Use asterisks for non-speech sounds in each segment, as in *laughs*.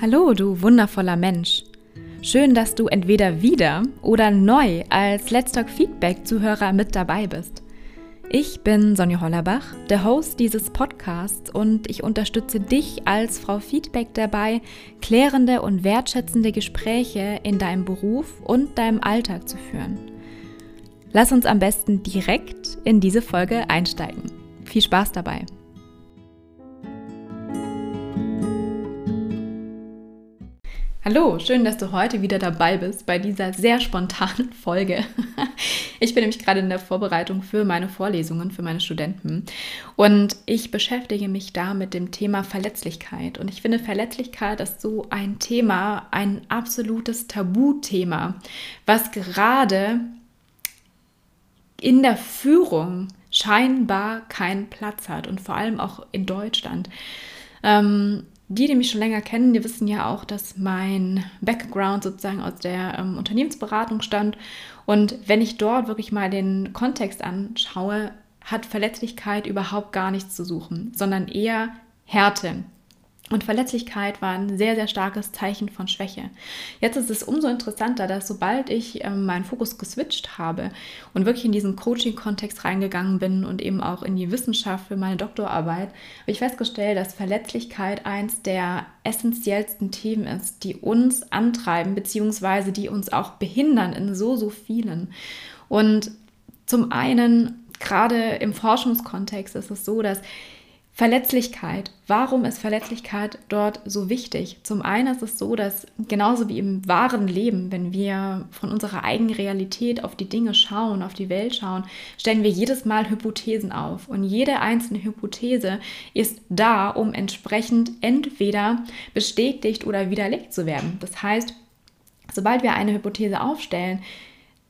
Hallo, du wundervoller Mensch. Schön, dass du entweder wieder oder neu als Let's Talk Feedback-Zuhörer mit dabei bist. Ich bin Sonja Hollerbach, der Host dieses Podcasts und ich unterstütze dich als Frau Feedback dabei, klärende und wertschätzende Gespräche in deinem Beruf und deinem Alltag zu führen. Lass uns am besten direkt in diese Folge einsteigen. Viel Spaß dabei! Hallo, schön, dass du heute wieder dabei bist bei dieser sehr spontanen *laughs* Folge. Ich bin nämlich gerade in der Vorbereitung für meine Vorlesungen für meine Studenten und ich beschäftige mich da mit dem Thema Verletzlichkeit. Und ich finde, Verletzlichkeit ist so ein Thema, ein absolutes Tabuthema, was gerade in der Führung scheinbar keinen Platz hat und vor allem auch in Deutschland. Ähm, die, die mich schon länger kennen, die wissen ja auch, dass mein Background sozusagen aus der ähm, Unternehmensberatung stammt. Und wenn ich dort wirklich mal den Kontext anschaue, hat Verletzlichkeit überhaupt gar nichts zu suchen, sondern eher Härte. Und Verletzlichkeit war ein sehr, sehr starkes Zeichen von Schwäche. Jetzt ist es umso interessanter, dass sobald ich ähm, meinen Fokus geswitcht habe und wirklich in diesen Coaching-Kontext reingegangen bin und eben auch in die Wissenschaft für meine Doktorarbeit, habe ich festgestellt, dass Verletzlichkeit eins der essentiellsten Themen ist, die uns antreiben, beziehungsweise die uns auch behindern in so, so vielen. Und zum einen, gerade im Forschungskontext ist es so, dass Verletzlichkeit. Warum ist Verletzlichkeit dort so wichtig? Zum einen ist es so, dass genauso wie im wahren Leben, wenn wir von unserer eigenen Realität auf die Dinge schauen, auf die Welt schauen, stellen wir jedes Mal Hypothesen auf. Und jede einzelne Hypothese ist da, um entsprechend entweder bestätigt oder widerlegt zu werden. Das heißt, sobald wir eine Hypothese aufstellen,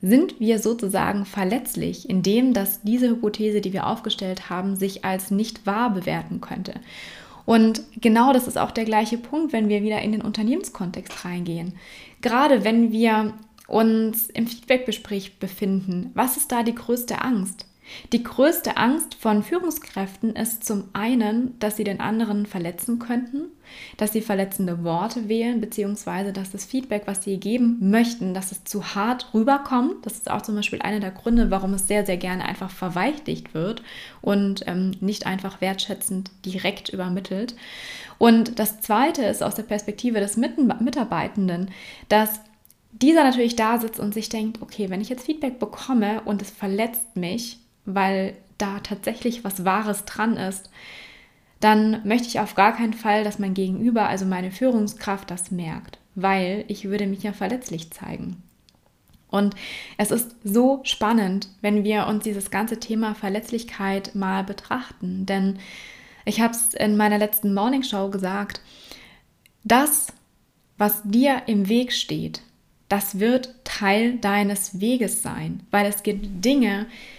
sind wir sozusagen verletzlich, indem dass diese Hypothese, die wir aufgestellt haben, sich als nicht wahr bewerten könnte. Und genau das ist auch der gleiche Punkt, wenn wir wieder in den Unternehmenskontext reingehen. Gerade wenn wir uns im Feedbackgespräch befinden, was ist da die größte Angst? Die größte Angst von Führungskräften ist zum einen, dass sie den anderen verletzen könnten, dass sie verletzende Worte wählen, beziehungsweise dass das Feedback, was sie geben möchten, dass es zu hart rüberkommt. Das ist auch zum Beispiel einer der Gründe, warum es sehr, sehr gerne einfach verweichlicht wird und ähm, nicht einfach wertschätzend direkt übermittelt. Und das Zweite ist aus der Perspektive des Mitarbeitenden, dass dieser natürlich da sitzt und sich denkt, okay, wenn ich jetzt Feedback bekomme und es verletzt mich, weil da tatsächlich was Wahres dran ist, dann möchte ich auf gar keinen Fall, dass mein Gegenüber, also meine Führungskraft, das merkt, weil ich würde mich ja verletzlich zeigen. Und es ist so spannend, wenn wir uns dieses ganze Thema Verletzlichkeit mal betrachten, denn ich habe es in meiner letzten Morning Show gesagt, das, was dir im Weg steht, das wird Teil deines Weges sein, weil es gibt Dinge, die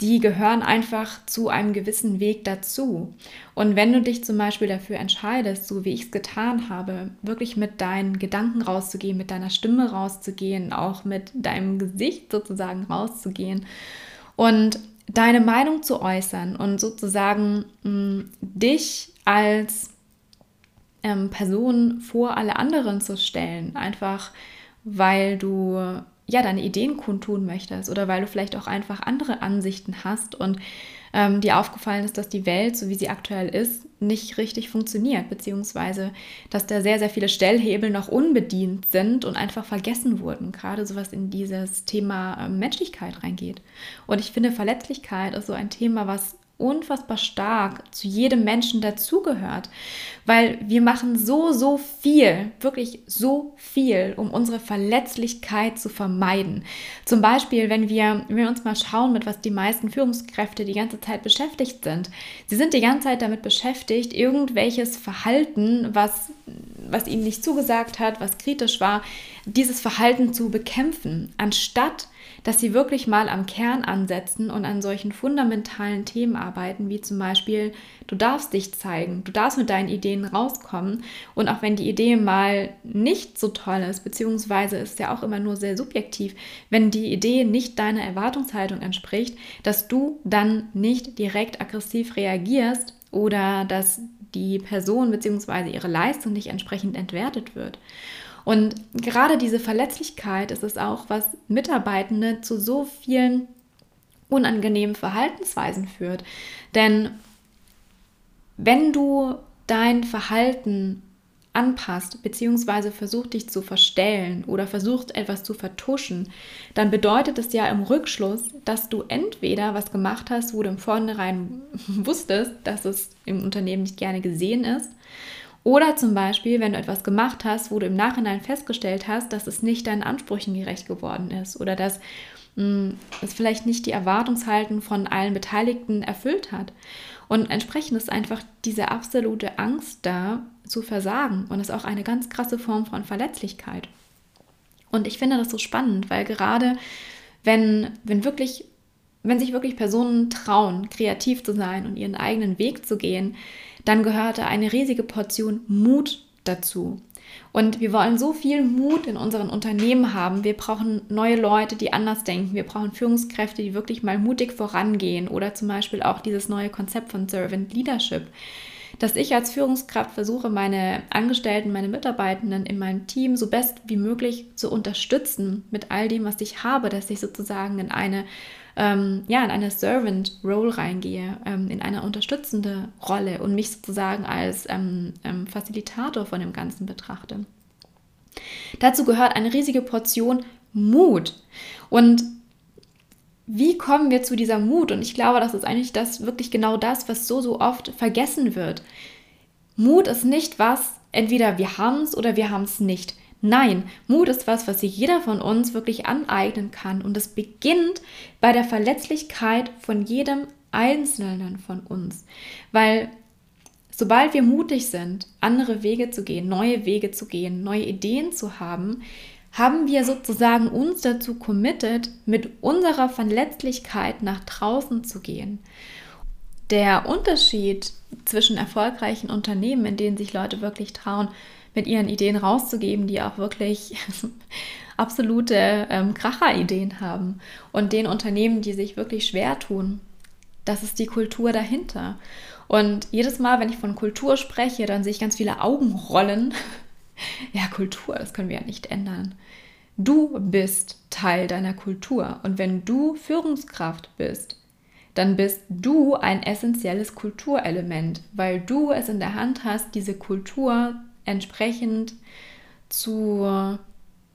die gehören einfach zu einem gewissen Weg dazu. Und wenn du dich zum Beispiel dafür entscheidest, so wie ich es getan habe, wirklich mit deinen Gedanken rauszugehen, mit deiner Stimme rauszugehen, auch mit deinem Gesicht sozusagen rauszugehen und deine Meinung zu äußern und sozusagen mh, mm, dich als ähm, Person vor alle anderen zu stellen, einfach weil du ja, deine Ideen kundtun möchtest oder weil du vielleicht auch einfach andere Ansichten hast und ähm, dir aufgefallen ist, dass die Welt, so wie sie aktuell ist, nicht richtig funktioniert, beziehungsweise dass da sehr, sehr viele Stellhebel noch unbedient sind und einfach vergessen wurden, gerade so was in dieses Thema ähm, Menschlichkeit reingeht. Und ich finde, Verletzlichkeit ist so ein Thema, was unfassbar stark zu jedem Menschen dazugehört, weil wir machen so, so viel, wirklich so viel, um unsere Verletzlichkeit zu vermeiden. Zum Beispiel, wenn wir, wenn wir uns mal schauen, mit was die meisten Führungskräfte die ganze Zeit beschäftigt sind. Sie sind die ganze Zeit damit beschäftigt, irgendwelches Verhalten, was, was ihnen nicht zugesagt hat, was kritisch war, dieses Verhalten zu bekämpfen, anstatt dass sie wirklich mal am Kern ansetzen und an solchen fundamentalen Themen arbeiten, wie zum Beispiel, du darfst dich zeigen, du darfst mit deinen Ideen rauskommen und auch wenn die Idee mal nicht so toll ist, beziehungsweise ist ja auch immer nur sehr subjektiv, wenn die Idee nicht deiner Erwartungshaltung entspricht, dass du dann nicht direkt aggressiv reagierst oder dass die Person bzw. ihre Leistung nicht entsprechend entwertet wird. Und gerade diese Verletzlichkeit ist es auch, was Mitarbeitende zu so vielen unangenehmen Verhaltensweisen führt. Denn wenn du dein Verhalten anpasst, beziehungsweise versucht dich zu verstellen oder versucht etwas zu vertuschen, dann bedeutet es ja im Rückschluss, dass du entweder was gemacht hast, wo du im Vornherein *laughs* wusstest, dass es im Unternehmen nicht gerne gesehen ist, oder zum Beispiel, wenn du etwas gemacht hast, wo du im Nachhinein festgestellt hast, dass es nicht deinen Ansprüchen gerecht geworden ist oder dass mh, es vielleicht nicht die Erwartungshalten von allen Beteiligten erfüllt hat. Und entsprechend ist einfach diese absolute Angst da, zu versagen. Und ist auch eine ganz krasse Form von Verletzlichkeit. Und ich finde das so spannend, weil gerade wenn, wenn wirklich, wenn sich wirklich Personen trauen, kreativ zu sein und ihren eigenen Weg zu gehen, dann gehört da eine riesige Portion Mut dazu. Und wir wollen so viel Mut in unseren Unternehmen haben. Wir brauchen neue Leute, die anders denken. Wir brauchen Führungskräfte, die wirklich mal mutig vorangehen. Oder zum Beispiel auch dieses neue Konzept von Servant Leadership. Dass ich als Führungskraft versuche, meine Angestellten, meine Mitarbeitenden in meinem Team so best wie möglich zu unterstützen mit all dem, was ich habe, dass ich sozusagen in eine ähm, ja, in eine Servant-Role reingehe, ähm, in eine unterstützende Rolle und mich sozusagen als ähm, ähm, Facilitator von dem Ganzen betrachte. Dazu gehört eine riesige Portion Mut. Und wie kommen wir zu dieser Mut? Und ich glaube, das ist eigentlich das wirklich genau das, was so, so oft vergessen wird. Mut ist nicht was, entweder wir haben es oder wir haben es nicht. Nein, Mut ist was, was sich jeder von uns wirklich aneignen kann. Und es beginnt bei der Verletzlichkeit von jedem Einzelnen von uns. Weil sobald wir mutig sind, andere Wege zu gehen, neue Wege zu gehen, neue Ideen zu haben, haben wir sozusagen uns dazu committed, mit unserer Verletzlichkeit nach draußen zu gehen. Der Unterschied zwischen erfolgreichen Unternehmen, in denen sich Leute wirklich trauen, mit ihren Ideen rauszugeben, die auch wirklich *laughs* absolute ähm, Kracher-Ideen haben. Und den Unternehmen, die sich wirklich schwer tun, das ist die Kultur dahinter. Und jedes Mal, wenn ich von Kultur spreche, dann sehe ich ganz viele Augen rollen. *laughs* ja, Kultur, das können wir ja nicht ändern. Du bist Teil deiner Kultur. Und wenn du Führungskraft bist, dann bist du ein essentielles Kulturelement, weil du es in der Hand hast, diese Kultur entsprechend zu,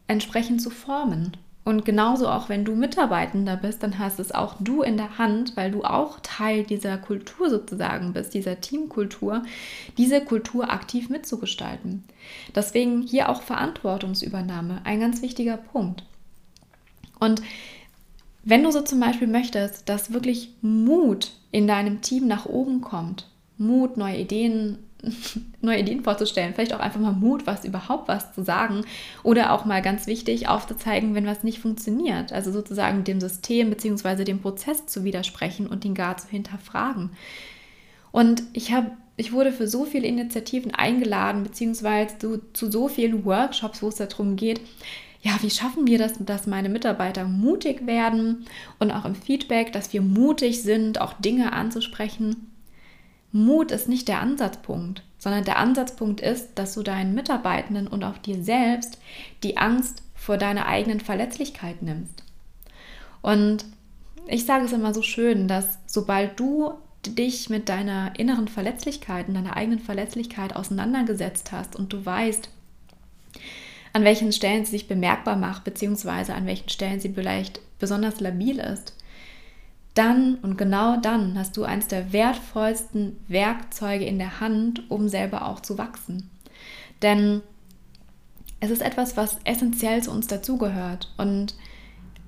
entsprechend zu formen. Und genauso auch wenn du Mitarbeitender bist, dann hast es auch du in der Hand, weil du auch Teil dieser Kultur sozusagen bist, dieser Teamkultur, diese Kultur aktiv mitzugestalten. Deswegen hier auch Verantwortungsübernahme, ein ganz wichtiger Punkt. Und wenn du so zum Beispiel möchtest, dass wirklich Mut in deinem Team nach oben kommt, Mut, neue Ideen *laughs* neue Ideen vorzustellen, vielleicht auch einfach mal Mut, was überhaupt was zu sagen oder auch mal ganz wichtig aufzuzeigen, wenn was nicht funktioniert, also sozusagen dem System bzw. dem Prozess zu widersprechen und ihn gar zu hinterfragen. Und ich habe ich wurde für so viele Initiativen eingeladen, beziehungsweise zu, zu so vielen Workshops, wo es darum geht, ja, wie schaffen wir das, dass meine Mitarbeiter mutig werden und auch im Feedback, dass wir mutig sind, auch Dinge anzusprechen. Mut ist nicht der Ansatzpunkt, sondern der Ansatzpunkt ist, dass du deinen Mitarbeitenden und auch dir selbst die Angst vor deiner eigenen Verletzlichkeit nimmst. Und ich sage es immer so schön, dass sobald du dich mit deiner inneren Verletzlichkeit und deiner eigenen Verletzlichkeit auseinandergesetzt hast und du weißt, an welchen Stellen sie sich bemerkbar macht, beziehungsweise an welchen Stellen sie vielleicht besonders labil ist, dann und genau dann hast du eines der wertvollsten Werkzeuge in der Hand, um selber auch zu wachsen. Denn es ist etwas, was essentiell zu uns dazugehört. Und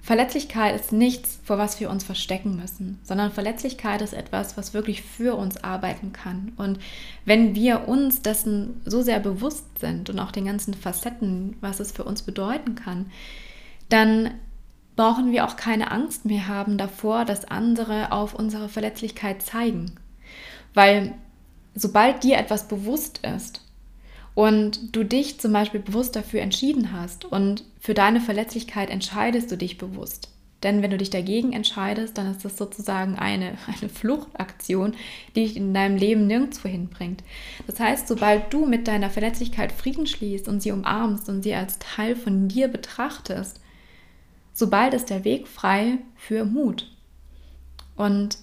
Verletzlichkeit ist nichts, vor was wir uns verstecken müssen, sondern Verletzlichkeit ist etwas, was wirklich für uns arbeiten kann. Und wenn wir uns dessen so sehr bewusst sind und auch den ganzen Facetten, was es für uns bedeuten kann, dann brauchen wir auch keine Angst mehr haben davor, dass andere auf unsere Verletzlichkeit zeigen. Weil sobald dir etwas bewusst ist und du dich zum Beispiel bewusst dafür entschieden hast und für deine Verletzlichkeit entscheidest du dich bewusst, Denn wenn du dich dagegen entscheidest, dann ist das sozusagen eine, *laughs* eine Fluchtaktion, die dich in deinem Leben nirgendwo hinbringt. Das heißt, sobald du mit deiner Verletzlichkeit Frieden schließt und sie umarmst und sie als Teil von dir betrachtest, sobald ist der Weg frei für Mut. Und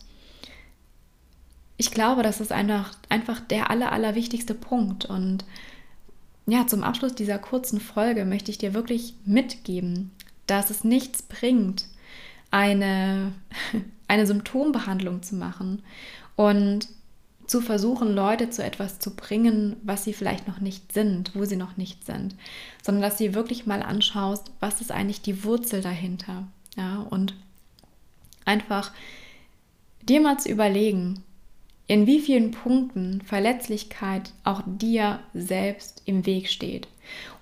ich glaube, das ist einfach, einfach der aller, allerwichtigste Punkt. Und ja, zum Abschluss dieser kurzen Folge möchte ich dir wirklich mitgeben, dass es nichts bringt, eine, *laughs* eine Symptombehandlung zu machen und zu versuchen, Leute zu etwas zu bringen, was sie vielleicht noch nicht sind, wo sie noch nicht sind, sondern dass sie wirklich mal anschaust, was ist eigentlich die Wurzel dahinter. Ja, und einfach dir mal zu überlegen, in wie vielen Punkten Verletzlichkeit auch dir selbst im Weg steht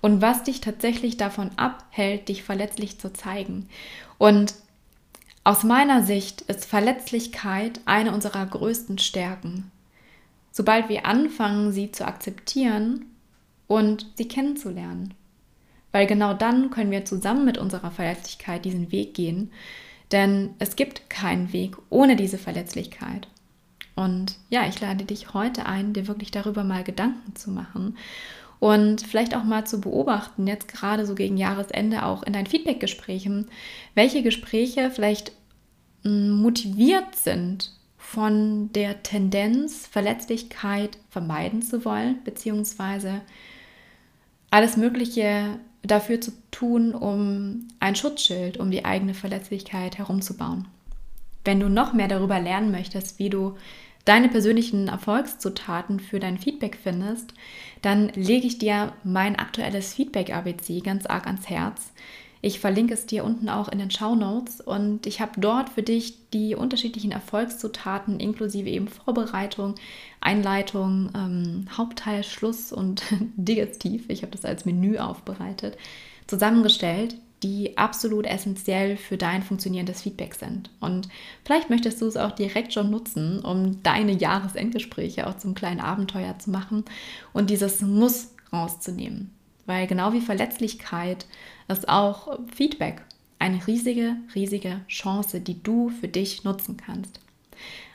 und was dich tatsächlich davon abhält, dich verletzlich zu zeigen. Und aus meiner Sicht ist Verletzlichkeit eine unserer größten Stärken. Sobald wir anfangen, sie zu akzeptieren und sie kennenzulernen. Weil genau dann können wir zusammen mit unserer Verletzlichkeit diesen Weg gehen. Denn es gibt keinen Weg ohne diese Verletzlichkeit. Und ja, ich lade dich heute ein, dir wirklich darüber mal Gedanken zu machen und vielleicht auch mal zu beobachten, jetzt gerade so gegen Jahresende auch in deinen Feedback-Gesprächen, welche Gespräche vielleicht hm, motiviert sind von der Tendenz, Verletzlichkeit vermeiden zu wollen, beziehungsweise alles Mögliche dafür zu tun, um ein Schutzschild um die eigene Verletzlichkeit herumzubauen. Wenn du noch mehr darüber lernen möchtest, wie du deine persönlichen Erfolgszutaten für dein Feedback findest, dann lege ich dir mein aktuelles Feedback-ABC ganz arg ans Herz. Ich verlinke es dir unten auch in den Show Notes und ich habe dort für dich die unterschiedlichen Erfolgszutaten inklusive eben Vorbereitung, Einleitung, ähm, Hauptteil, Schluss und *laughs* Digestiv. Ich habe das als Menü aufbereitet, zusammengestellt, die absolut essentiell für dein funktionierendes Feedback sind. Und vielleicht möchtest du es auch direkt schon nutzen, um deine Jahresendgespräche auch zum kleinen Abenteuer zu machen und dieses Muss rauszunehmen. Weil genau wie Verletzlichkeit ist auch Feedback eine riesige, riesige Chance, die du für dich nutzen kannst.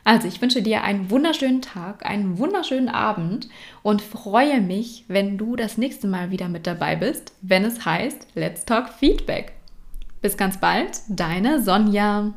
Also, ich wünsche dir einen wunderschönen Tag, einen wunderschönen Abend und freue mich, wenn du das nächste Mal wieder mit dabei bist, wenn es heißt Let's Talk Feedback. Bis ganz bald, deine Sonja.